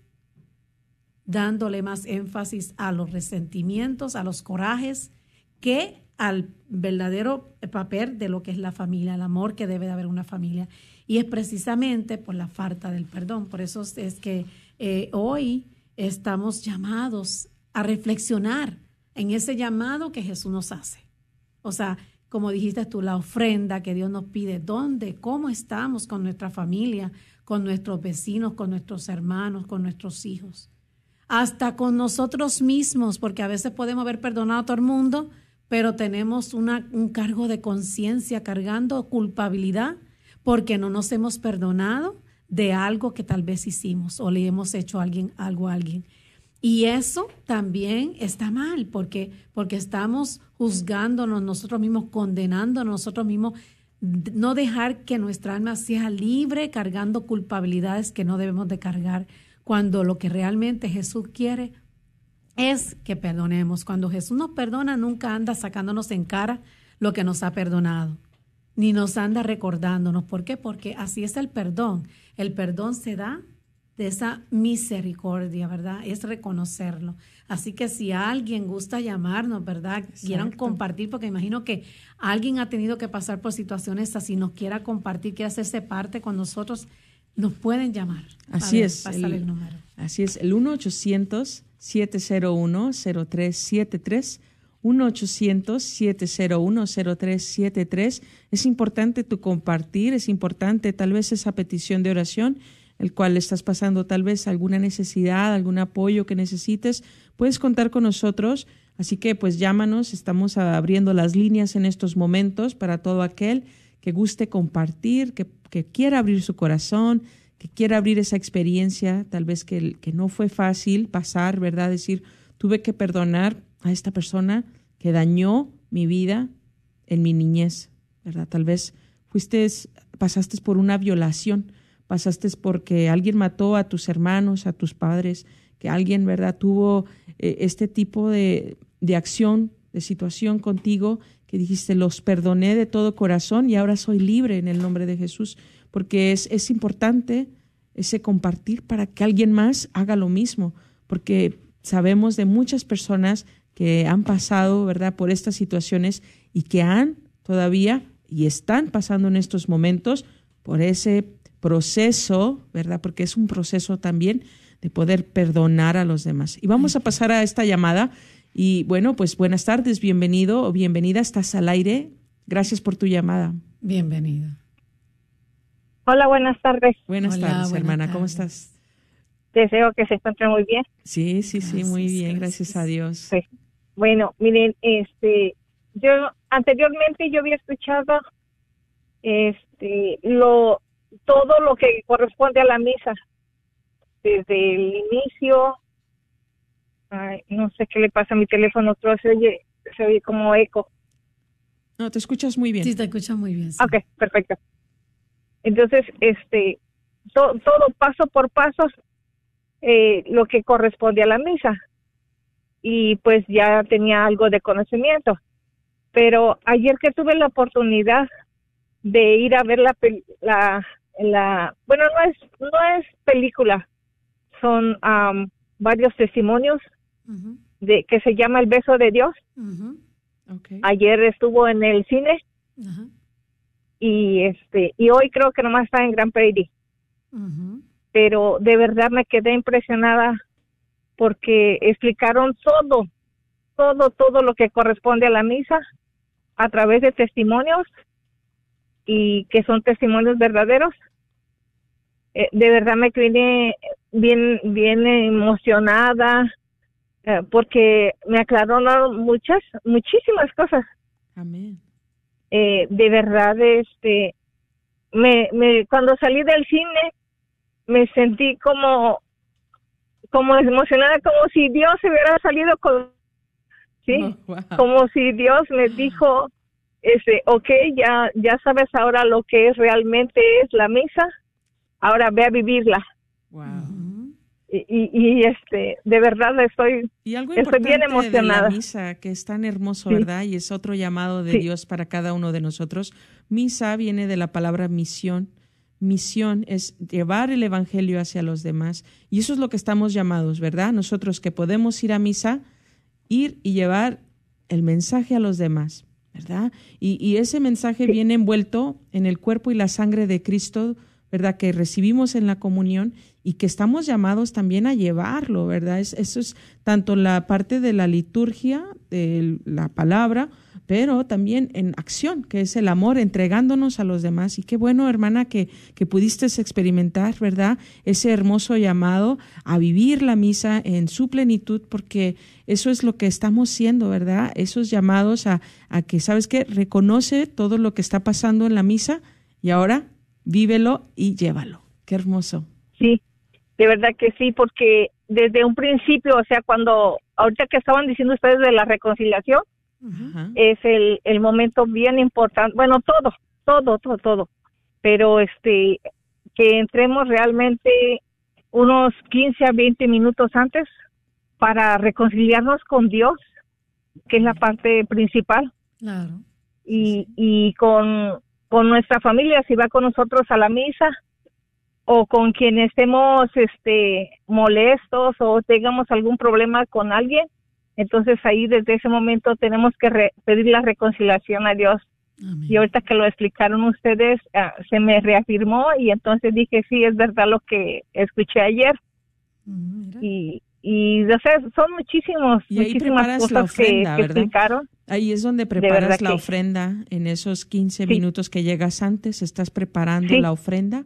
dándole más énfasis a los resentimientos, a los corajes, que al verdadero papel de lo que es la familia, el amor que debe de haber una familia. Y es precisamente por la falta del perdón. Por eso es que eh, hoy estamos llamados a reflexionar en ese llamado que Jesús nos hace. O sea, como dijiste tú, la ofrenda que Dios nos pide, dónde, cómo estamos con nuestra familia, con nuestros vecinos, con nuestros hermanos, con nuestros hijos. Hasta con nosotros mismos, porque a veces podemos haber perdonado a todo el mundo, pero tenemos un cargo de conciencia cargando culpabilidad porque no nos hemos perdonado de algo que tal vez hicimos o le hemos hecho a alguien, algo a alguien. Y eso también está mal porque, porque estamos juzgándonos nosotros mismos, condenándonos nosotros mismos, no dejar que nuestra alma sea libre cargando culpabilidades que no debemos de cargar, cuando lo que realmente Jesús quiere es que perdonemos. Cuando Jesús nos perdona, nunca anda sacándonos en cara lo que nos ha perdonado, ni nos anda recordándonos. ¿Por qué? Porque así es el perdón. El perdón se da de esa misericordia, ¿verdad? Es reconocerlo. Así que si alguien gusta llamarnos, ¿verdad? Quieran compartir, porque imagino que alguien ha tenido que pasar por situaciones así, nos quiera compartir, quiera hacerse parte con nosotros, nos pueden llamar. Así es. El, número. Así es, el 1-800-701-0373. 1-800-701-0373. Es importante tu compartir, es importante tal vez esa petición de oración el cual estás pasando tal vez alguna necesidad, algún apoyo que necesites, puedes contar con nosotros. Así que pues llámanos, estamos abriendo las líneas en estos momentos para todo aquel que guste compartir, que, quiera abrir su corazón, que quiera abrir esa experiencia, tal vez que, que no fue fácil pasar, ¿verdad? Decir, tuve que perdonar a esta persona que dañó mi vida en mi niñez, ¿verdad? Tal vez fuiste, pasaste por una violación pasaste porque alguien mató a tus hermanos, a tus padres, que alguien, ¿verdad?, tuvo eh, este tipo de, de acción, de situación contigo, que dijiste, los perdoné de todo corazón y ahora soy libre en el nombre de Jesús, porque es, es importante ese compartir para que alguien más haga lo mismo, porque sabemos de muchas personas que han pasado, ¿verdad?, por estas situaciones y que han todavía y están pasando en estos momentos por ese proceso, ¿verdad? Porque es un proceso también de poder perdonar a los demás. Y vamos a pasar a esta llamada. Y bueno, pues buenas tardes, bienvenido o bienvenida, estás al aire. Gracias por tu llamada. Bienvenida. Hola, buenas tardes. Buenas tardes, hermana, ¿cómo estás? Deseo que se encuentre muy bien. Sí, sí, sí, muy bien, gracias, a Dios. Bueno, miren, este, yo anteriormente yo había escuchado este lo todo lo que corresponde a la misa, desde el inicio, no sé qué le pasa a mi teléfono, todo se oye, se oye como eco. No, te escuchas muy bien. Sí, te escuchas muy bien. Ok, perfecto. Entonces, este, todo paso por paso, eh, lo que corresponde a la misa. Y pues ya tenía algo de conocimiento. Pero ayer que tuve la oportunidad de ir a ver la, la, la bueno, no es, no es película, son varios testimonios de que se llama El beso de Dios. Ayer estuvo en el cine y este y hoy creo que nomás está en Gran Prairie. Pero de verdad me quedé impresionada porque explicaron todo, todo, todo lo que corresponde a la misa a través de testimonios y que son testimonios verdaderos. Eh, de verdad me vine bien, bien emocionada eh, porque me aclararon muchas, muchísimas cosas. Amén. Eh, de verdad, este, me, me, cuando salí del cine, me sentí como, como emocionada, como si Dios se hubiera salido con, sí, oh, como si Dios me dijo, este, ok, ya, ya sabes ahora lo que es realmente es la misa, ahora ve a vivirla. Y, y, este, de verdad estoy, y algo estoy bien emocionada. De la misa, que es tan hermoso, ¿verdad? Y es otro llamado de Dios para cada uno de nosotros. Misa viene de la palabra misión. Misión es llevar el evangelio hacia los demás. Y eso es lo que estamos llamados, ¿verdad? Nosotros que podemos ir a misa, ir y llevar el mensaje a los demás. ¿verdad? Y, ese mensaje viene envuelto en el cuerpo y la sangre de Cristo, ¿verdad? Que recibimos en la comunión y que estamos llamados también a llevarlo, ¿verdad? eso es tanto la parte de la liturgia, de la palabra, pero también en acción, que es el amor, entregándonos a los demás. Y qué bueno, hermana, que, que pudiste experimentar, ¿verdad? Ese hermoso llamado a vivir la misa en su plenitud, porque eso es lo que estamos siendo, ¿verdad? Esos llamados a, a que, ¿sabes qué? Reconoce todo lo que está pasando en la misa y ahora vívelo y llévalo. Qué hermoso. Sí, de verdad que sí, porque desde un principio, o sea, cuando, ahorita que estaban diciendo ustedes de la reconciliación, es el, el momento bien importante, bueno, todo, todo, todo, todo, pero este, que entremos realmente unos 15 a 20 minutos antes para reconciliarnos con Dios, que es la parte principal. Claro. Y, y con, con nuestra familia, si va con nosotros a la misa, o con quien estemos este molestos o tengamos algún problema con alguien, entonces ahí desde ese momento tenemos que pedir la reconciliación a Dios. Y ahorita que lo explicaron ustedes, ah, se me reafirmó y entonces dije, sí, es verdad lo que escuché ayer. Mm, y, y o sea, son muchísimos, muchísimas cosas que, explicaron. Ahí es donde preparas la ofrenda, en esos 15 minutos que llegas antes, estás preparando la ofrenda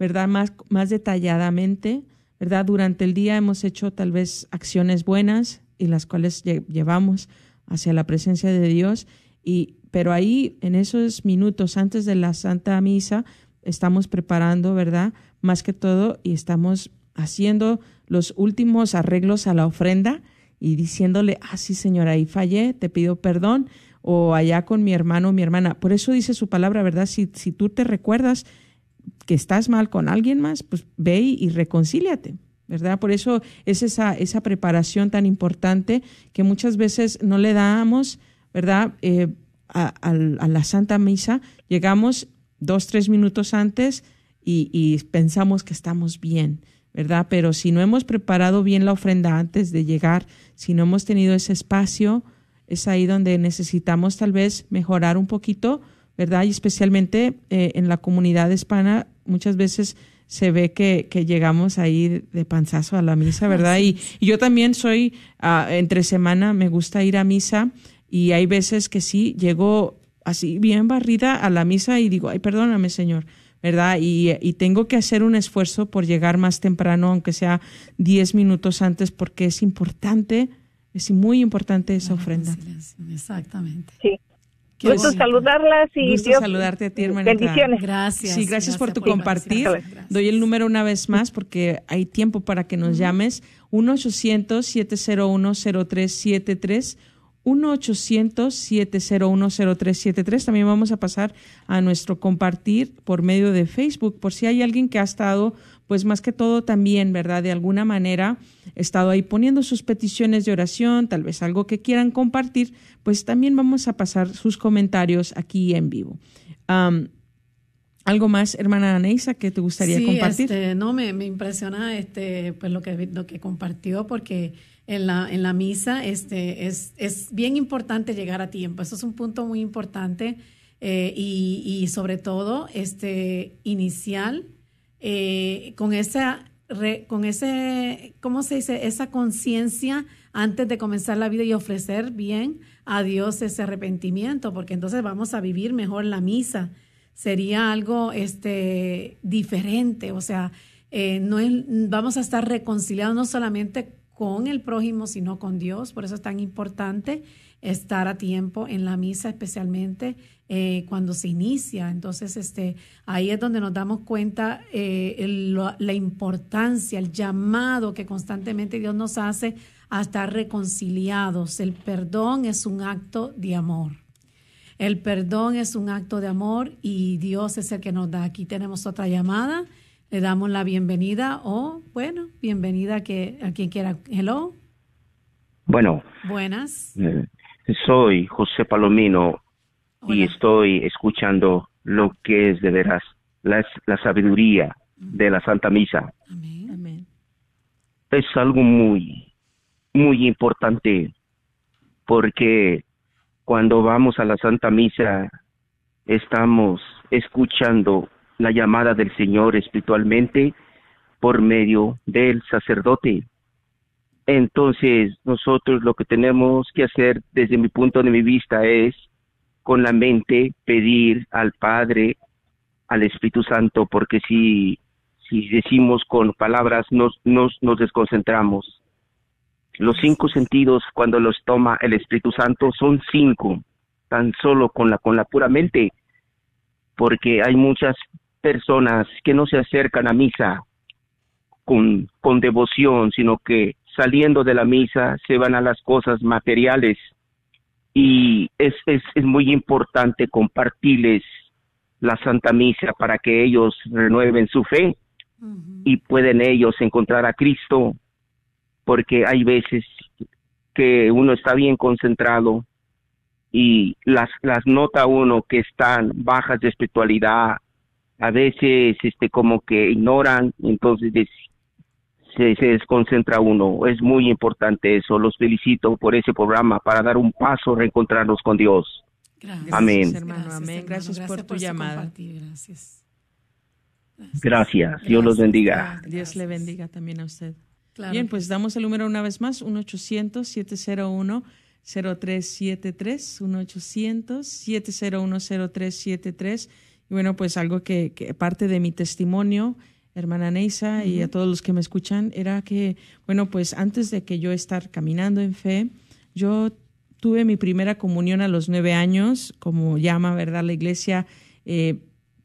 ¿verdad? Más, más detalladamente, ¿verdad? Durante el día hemos hecho tal vez acciones buenas y las cuales llevamos hacia la presencia de Dios, y, pero ahí en esos minutos antes de la Santa Misa estamos preparando, ¿verdad? Más que todo y estamos haciendo los últimos arreglos a la ofrenda y diciéndole, ah, sí, señora, ahí fallé, te pido perdón, o allá con mi hermano o mi hermana. Por eso dice su palabra, ¿verdad? Si, si tú te recuerdas que estás mal con alguien más, pues ve y, reconcíliate. ¿verdad? Por eso es esa, esa preparación tan importante que muchas veces no le damos, ¿verdad? Eh, a, la Santa Misa, llegamos dos, tres minutos antes y, pensamos que estamos bien, ¿verdad? Pero si no hemos preparado bien la ofrenda antes de llegar, si no hemos tenido ese espacio, es ahí donde necesitamos tal vez mejorar un poquito ¿verdad? Y especialmente eh, en la comunidad hispana muchas veces se ve que, que, llegamos ahí de panzazo a la misa, ¿verdad? Y, yo también soy, ah, entre semana me gusta ir a misa y hay veces que sí, llego así bien barrida a la misa y digo, ay, perdóname, Señor, ¿verdad? Y, y tengo que hacer un esfuerzo por llegar más temprano, aunque sea diez minutos antes, porque es importante, es muy importante esa ofrenda. Exactamente. Sí. Gusto saludarlas y Gusto saludarte a ti, hermanita. Bendiciones. Gracias. Sí, gracias, por tu compartir. Doy el número una vez más porque hay tiempo para que nos llames. 1-800-701-0373. 1-800-701-0373. También vamos a pasar a nuestro compartir por medio de Facebook, por si hay alguien que ha estado pues más que todo también, ¿verdad? De alguna manera he estado ahí poniendo sus peticiones de oración, tal vez algo que quieran compartir, pues también vamos a pasar sus comentarios aquí en vivo. ¿Algo más, hermana Aneisa, que te gustaría compartir? Este, no, me, me, impresiona este, pues lo que, lo que compartió, porque en la, en la misa este, es, es bien importante llegar a tiempo. Eso es un punto muy importante eh, y, y, sobre todo este, inicial eh, con esa con ese, ¿cómo se dice? Esa conciencia antes de comenzar la vida y ofrecer bien a Dios ese arrepentimiento, porque entonces vamos a vivir mejor la misa. Sería algo este, diferente, o sea, eh, no vamos a estar reconciliados no solamente con el prójimo, sino con Dios. Por eso es tan importante estar a tiempo en la misa, especialmente eh, cuando se inicia. Entonces, este, ahí es donde nos damos cuenta eh, la importancia, el llamado que constantemente Dios nos hace a estar reconciliados. El perdón es un acto de amor. El perdón es un acto de amor y Dios es el que nos da. Aquí tenemos otra llamada. Le damos la bienvenida o, bueno, bienvenida a, que, a quien quiera. Hello. Bueno. Buenas. Eh, soy José Palomino y estoy escuchando lo que es de veras la, la sabiduría de la Santa Misa. Amén. Es algo muy, muy importante porque cuando vamos a la Santa Misa estamos escuchando la llamada del Señor espiritualmente por medio del sacerdote. Entonces, nosotros lo que tenemos que hacer desde mi punto de vista es con la mente pedir al Padre, al Espíritu Santo, porque si, si decimos con palabras nos, nos, nos desconcentramos. Los cinco sentidos, cuando los toma el Espíritu Santo, son cinco, tan solo con la, con la pura mente, porque hay muchas personas que no se acercan a misa con, con devoción, sino que saliendo de la misa se van a las cosas materiales. Y es, es, es muy importante compartirles la Santa Misa para que ellos renueven su fe y pueden ellos encontrar a Cristo porque hay veces que uno está bien concentrado y las, las nota uno que están bajas de espiritualidad, a veces este como que ignoran, entonces se, se desconcentra uno. Es muy importante eso. Los felicito por ese programa para dar un paso, reencontrarnos con Dios. Gracias, Amén. hermano. Amén. Gracias, por tu llamada. Gracias. Gracias. Dios los bendiga. Dios le bendiga también a usted. Claro. Bien, pues damos el número una vez más, 1-800-701-0373, 1-800-701-0373. Y bueno, pues algo que, que parte de mi testimonio, hermana Neisa, y a todos los que me escuchan, era que, bueno, pues antes de que yo estar caminando en fe, yo tuve mi primera comunión a los nueve años, como llama, ¿verdad? La iglesia, eh,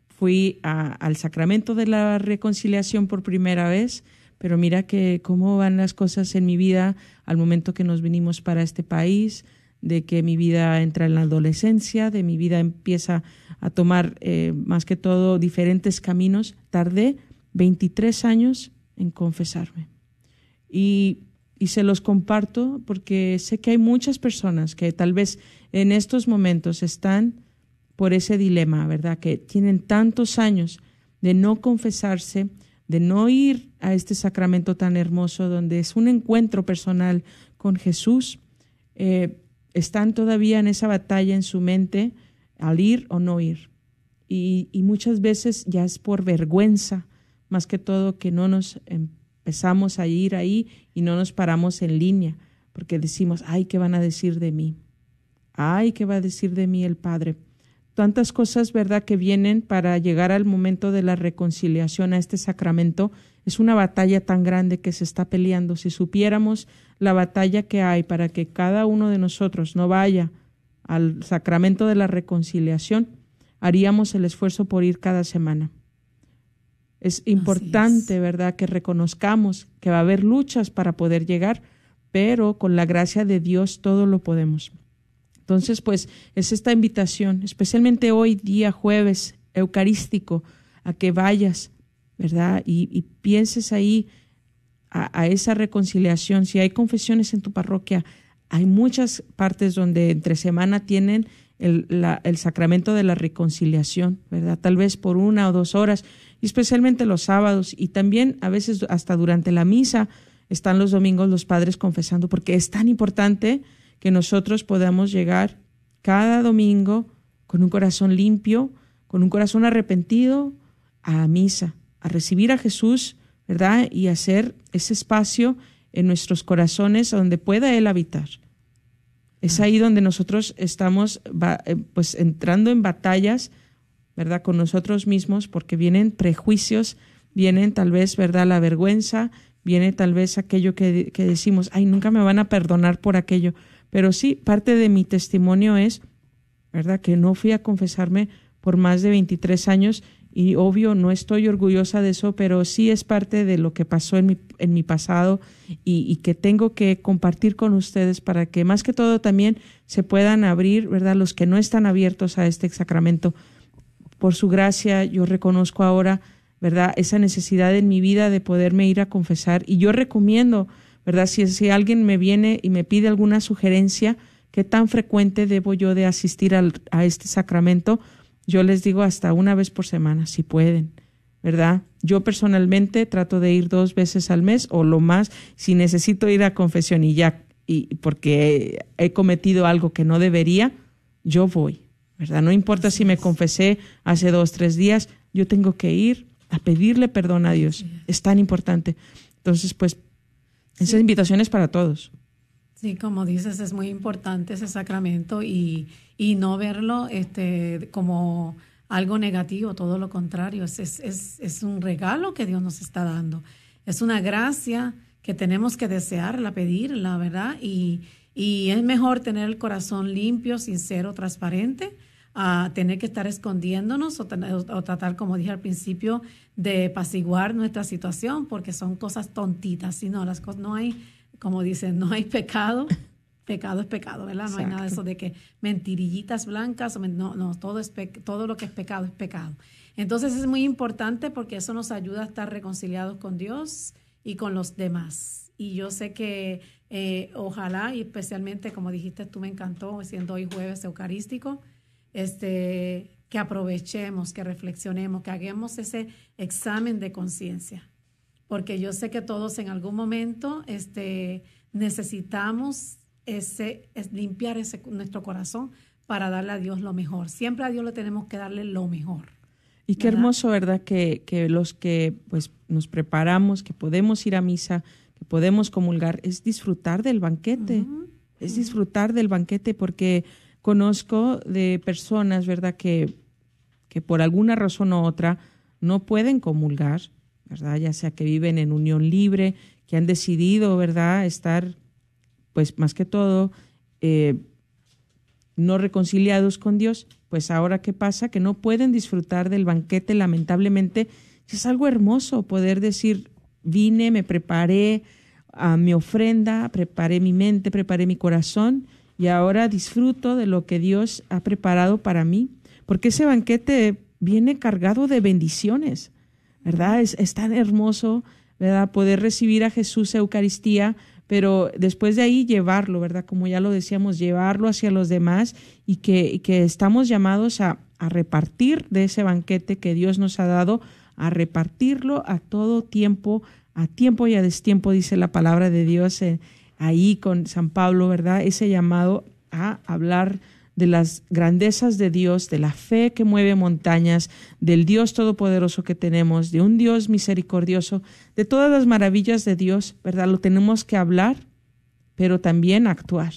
fui a- al sacramento de la reconciliación por primera vez, pero mira que cómo van las cosas en mi vida al momento que nos vinimos para este país, de que mi vida entra en la adolescencia, de mi vida empieza a tomar eh, más que todo diferentes caminos. Tardé 23 años en confesarme. Y, y se los comparto porque sé que hay muchas personas que tal vez en estos momentos están por ese dilema, ¿verdad? Que tienen tantos años de no confesarse, de no ir a este sacramento tan hermoso donde es un encuentro personal con Jesús. Eh, están todavía en esa batalla en su mente al ir o no ir. Y, y muchas veces ya es por vergüenza, más que todo que no nos empezamos a ir ahí y no nos paramos en línea, porque decimos, ay, ¿qué van a decir de mí? Ay, ¿qué va a decir de mí el Padre? Tantas cosas, ¿verdad?, que vienen para llegar al momento de la reconciliación a este sacramento. Es una batalla tan grande que se está peleando. Si supiéramos la batalla que hay para que cada uno de nosotros no vaya al sacramento de la reconciliación, haríamos el esfuerzo por ir cada semana. Es importante, ¿verdad?, que reconozcamos que va a haber luchas para poder llegar, pero con la gracia de Dios todo lo podemos. Entonces, pues es esta invitación, especialmente hoy día jueves eucarístico, a que vayas, ¿verdad? Y, y pienses ahí a, a, esa reconciliación. Si hay confesiones en tu parroquia, hay muchas partes donde entre semana tienen el, la, el sacramento de la reconciliación, ¿verdad? Tal vez por una o dos horas, especialmente los sábados, y también a veces hasta durante la misa están los domingos los padres confesando, porque es tan importante que nosotros podamos llegar cada domingo con un corazón limpio, con un corazón arrepentido a misa, a recibir a Jesús, ¿verdad? Y hacer ese espacio en nuestros corazones donde pueda Él habitar. Es ahí donde nosotros estamos pues entrando en batallas, ¿verdad? Con nosotros mismos, porque vienen prejuicios, vienen tal vez, ¿verdad? La vergüenza, viene tal vez aquello que, que decimos, ay, nunca me van a perdonar por aquello. Pero sí, parte de mi testimonio es, ¿verdad? Que no fui a confesarme por más de 23 años y obvio no estoy orgullosa de eso, pero sí es parte de lo que pasó en mi, en mi pasado y, y, que tengo que compartir con ustedes para que más que todo también se puedan abrir, ¿verdad? Los que no están abiertos a este sacramento. Por su gracia yo reconozco ahora, ¿verdad? Esa necesidad en mi vida de poderme ir a confesar y yo recomiendo, ¿verdad? Si, si alguien me viene y me pide alguna sugerencia, ¿qué tan frecuente debo yo de asistir al, a este sacramento? Yo les digo hasta una vez por semana, si pueden, ¿verdad? Yo personalmente trato de ir dos veces al mes o lo más, si necesito ir a confesión y ya, y porque he cometido algo que no debería, yo voy, ¿verdad? No importa si me confesé hace dos, tres días, yo tengo que ir a pedirle perdón a Dios. Es tan importante. Entonces, pues Esa invitación es para todos. Sí, como dices, es muy importante ese sacramento y, y no verlo este, como algo negativo, todo lo contrario, es, es, es, un regalo que Dios nos está dando, es una gracia que tenemos que desearla, pedirla, ¿verdad? Y, y es mejor tener el corazón limpio, sincero, transparente, a tener que estar escondiéndonos o, o, tratar, como dije al principio, de apaciguar nuestra situación, porque son cosas tontitas, sino las cosas, no hay, como dicen, no hay pecado [laughs] pecado es pecado, ¿verdad? No hay nada de eso de que mentirillitas blancas, no, no, todo, es todo lo que es pecado es pecado. Entonces es muy importante porque eso nos ayuda a estar reconciliados con Dios y con los demás. Y yo sé que eh, ojalá, y especialmente como dijiste tú, me encantó, siendo hoy jueves eucarístico, este, que aprovechemos, que reflexionemos, que hagamos ese examen de conciencia. Porque yo sé que todos en algún momento este, necesitamos ese, es limpiar ese, nuestro corazón para darle a Dios lo mejor. Siempre a Dios le tenemos que darle lo mejor. Y qué hermoso, ¿verdad? Que, que los que pues nos preparamos, que podemos ir a misa, que podemos comulgar, es disfrutar del banquete. Es disfrutar del banquete porque conozco de personas, ¿verdad? Que, que por alguna razón u otra no pueden comulgar, ¿verdad? Ya sea que viven en unión libre, que han decidido, ¿verdad?, estar pues más que todo, eh, no reconciliados con Dios, pues ahora qué pasa, que no pueden disfrutar del banquete, lamentablemente, es algo hermoso poder decir, vine, me preparé a mi ofrenda, preparé mi mente, preparé mi corazón y ahora disfruto de lo que Dios ha preparado para mí, porque ese banquete viene cargado de bendiciones, ¿verdad? Es, tan hermoso, ¿verdad? Poder recibir a Jesús Eucaristía, pero después de ahí llevarlo, ¿verdad? Como ya lo decíamos, llevarlo hacia los demás y que, que estamos llamados a, a repartir de ese banquete que Dios nos ha dado, a repartirlo a todo tiempo, a tiempo y a destiempo, dice la palabra de Dios ahí con San Pablo, ¿verdad? Ese llamado a hablar de las grandezas de Dios, de la fe que mueve montañas, del Dios todopoderoso que tenemos, de un Dios misericordioso, de todas las maravillas de Dios, ¿verdad? Lo tenemos que hablar, pero también actuar.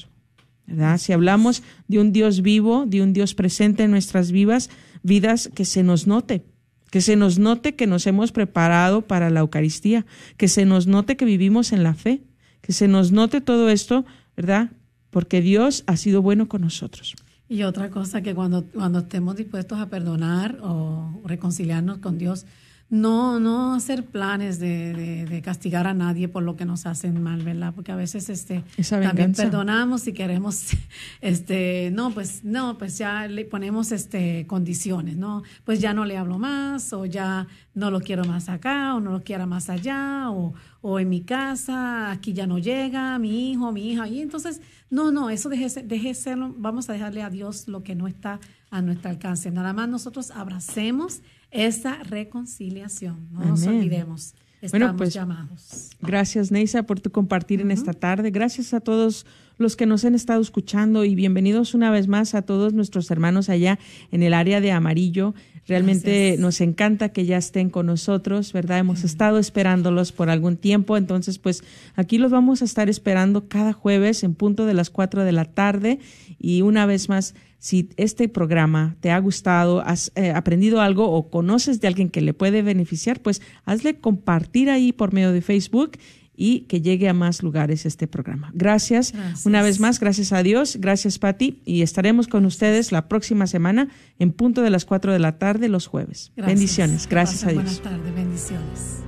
¿verdad? Si hablamos de un Dios vivo, de un Dios presente en nuestras vivas, vidas, que se nos note, que se nos note que nos hemos preparado para la Eucaristía, que se nos note que vivimos en la fe, que se nos note todo esto, ¿verdad? Porque Dios ha sido bueno con nosotros. Y otra cosa que cuando, cuando estemos dispuestos a perdonar o reconciliarnos con Dios, no, no hacer planes de, de, castigar a nadie por lo que nos hacen mal, ¿verdad? Porque a veces este también perdonamos y queremos, [laughs] este, no, pues, no, pues ya le ponemos este condiciones, ¿no? Pues ya no le hablo más, o ya no lo quiero más acá, o no lo quiero más allá, o, o en mi casa, aquí ya no llega, mi hijo, mi hija, y entonces, no, no, eso deje, deje serlo, vamos a dejarle a Dios lo que no está a nuestro alcance. Nada más nosotros abracemos esa reconciliación. No nos olvidemos. Estamos bueno, pues, llamados. Gracias, Neisa, por tu compartir en esta tarde. Gracias a todos los que nos han estado escuchando y bienvenidos una vez más a todos nuestros hermanos allá en el área de Amarillo. Realmente nos encanta que ya estén con nosotros, ¿verdad? Hemos estado esperándolos por algún tiempo, entonces pues aquí los vamos a estar esperando cada jueves en punto de las cuatro de la tarde y una vez más si este programa te ha gustado, has eh, aprendido algo o conoces de alguien que le puede beneficiar, pues hazle compartir ahí por medio de Facebook y que llegue a más lugares este programa. Gracias, una vez más, gracias a Dios, gracias Patti y estaremos con ustedes la próxima semana en punto de las 4 de la tarde los jueves. Bendiciones, gracias a Dios. Buenas tardes, bendiciones.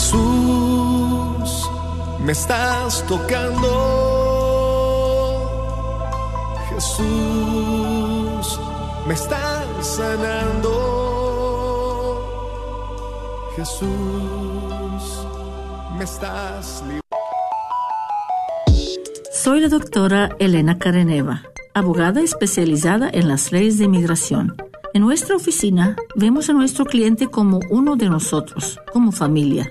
Jesús, me estás tocando. Jesús, me estás sanando. Jesús, me estás Soy la doctora Elena Careneva, abogada especializada en las leyes de inmigración. En nuestra oficina vemos a nuestro cliente como uno de nosotros, como familia.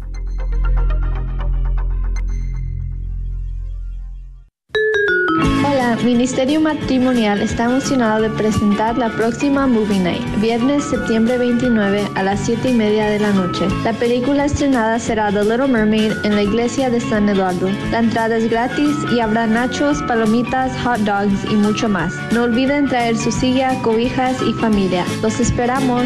Ministerio Matrimonial está emocionado de presentar la próxima Movie Night, viernes septiembre 29 a las 7 y media de la noche. La película estrenada será The Little Mermaid en la iglesia de San Eduardo. La entrada es gratis y habrá nachos, palomitas, hot dogs y mucho más. No olviden traer su silla, cobijas y familia. Los esperamos.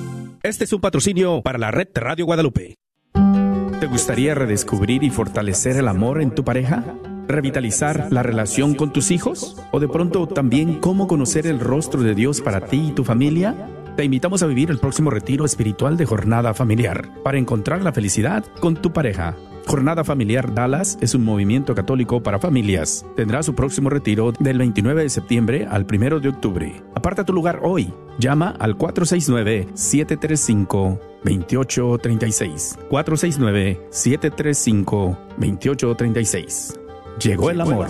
Este es un patrocinio para la red Radio Guadalupe. ¿Te gustaría redescubrir y fortalecer el amor en tu pareja? ¿Revitalizar la relación con tus hijos? ¿O de pronto también cómo conocer el rostro de Dios para ti y tu familia? Te invitamos a vivir el próximo retiro espiritual de Jornada Familiar para encontrar la felicidad con tu pareja. Jornada Familiar Dallas es un movimiento católico para familias. Tendrá su próximo retiro del 29 de septiembre al 1 de octubre. Aparta tu lugar hoy. Llama al 469-735-2836. 469-735-2836. Llegó el amor.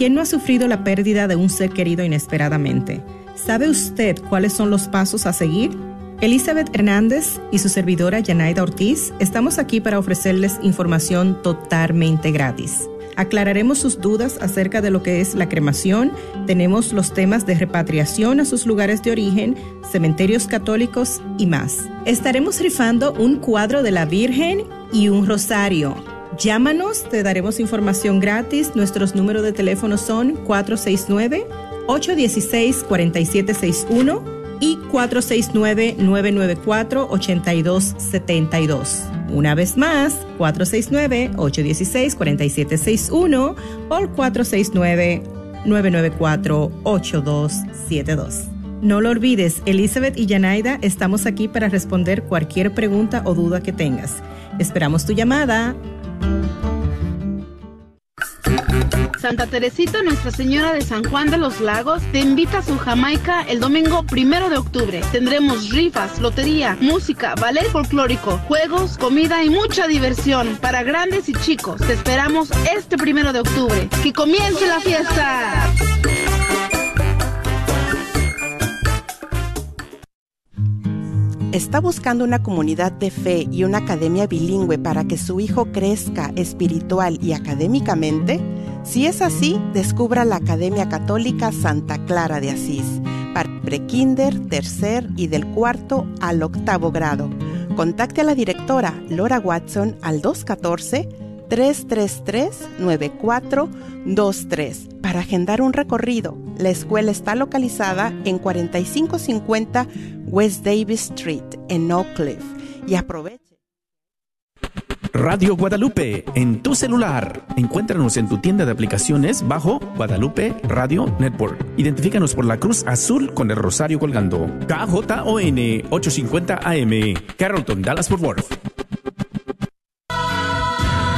¿Quién no ha sufrido la pérdida de un ser querido inesperadamente? ¿Sabe usted cuáles son los pasos a seguir? Elizabeth Hernández y su servidora Yanaida Ortiz estamos aquí para ofrecerles información totalmente gratis. Aclararemos sus dudas acerca de lo que es la cremación, tenemos los temas de repatriación a sus lugares de origen, cementerios católicos y más. Estaremos rifando un cuadro de la Virgen y un rosario. Llámanos, te daremos información gratis. Nuestros números de teléfono son 469 816 4761 y 469-994-8272. Una vez más, 469-816-4761 o 469-994-8272. No lo olvides, Elizabeth y Yanaida estamos aquí para responder cualquier pregunta o duda que tengas. Esperamos tu llamada. Santa Teresita Nuestra Señora de San Juan de los Lagos te invita a su Jamaica el domingo primero de octubre. Tendremos rifas, lotería, música, ballet folclórico, juegos, comida y mucha diversión para grandes y chicos. Te esperamos este primero de octubre. ¡Que comience la fiesta! ¿Está buscando una comunidad de fe y una academia bilingüe para que su hijo crezca espiritual y académicamente? Si es así, descubra la Academia Católica Santa Clara de Asís para prekinder, tercer y del cuarto al octavo grado. Contacte a la directora Laura Watson al 214-333-9423 para agendar un recorrido. La escuela está localizada en 4550 West Davis Street en Oak Cliff y aproveche Radio Guadalupe en tu celular. Encuéntranos en tu tienda de aplicaciones bajo Guadalupe Radio Network. Identifícanos por la cruz azul con el rosario colgando. KJON 850 AM, Carrollton, Dallas Fort Worth.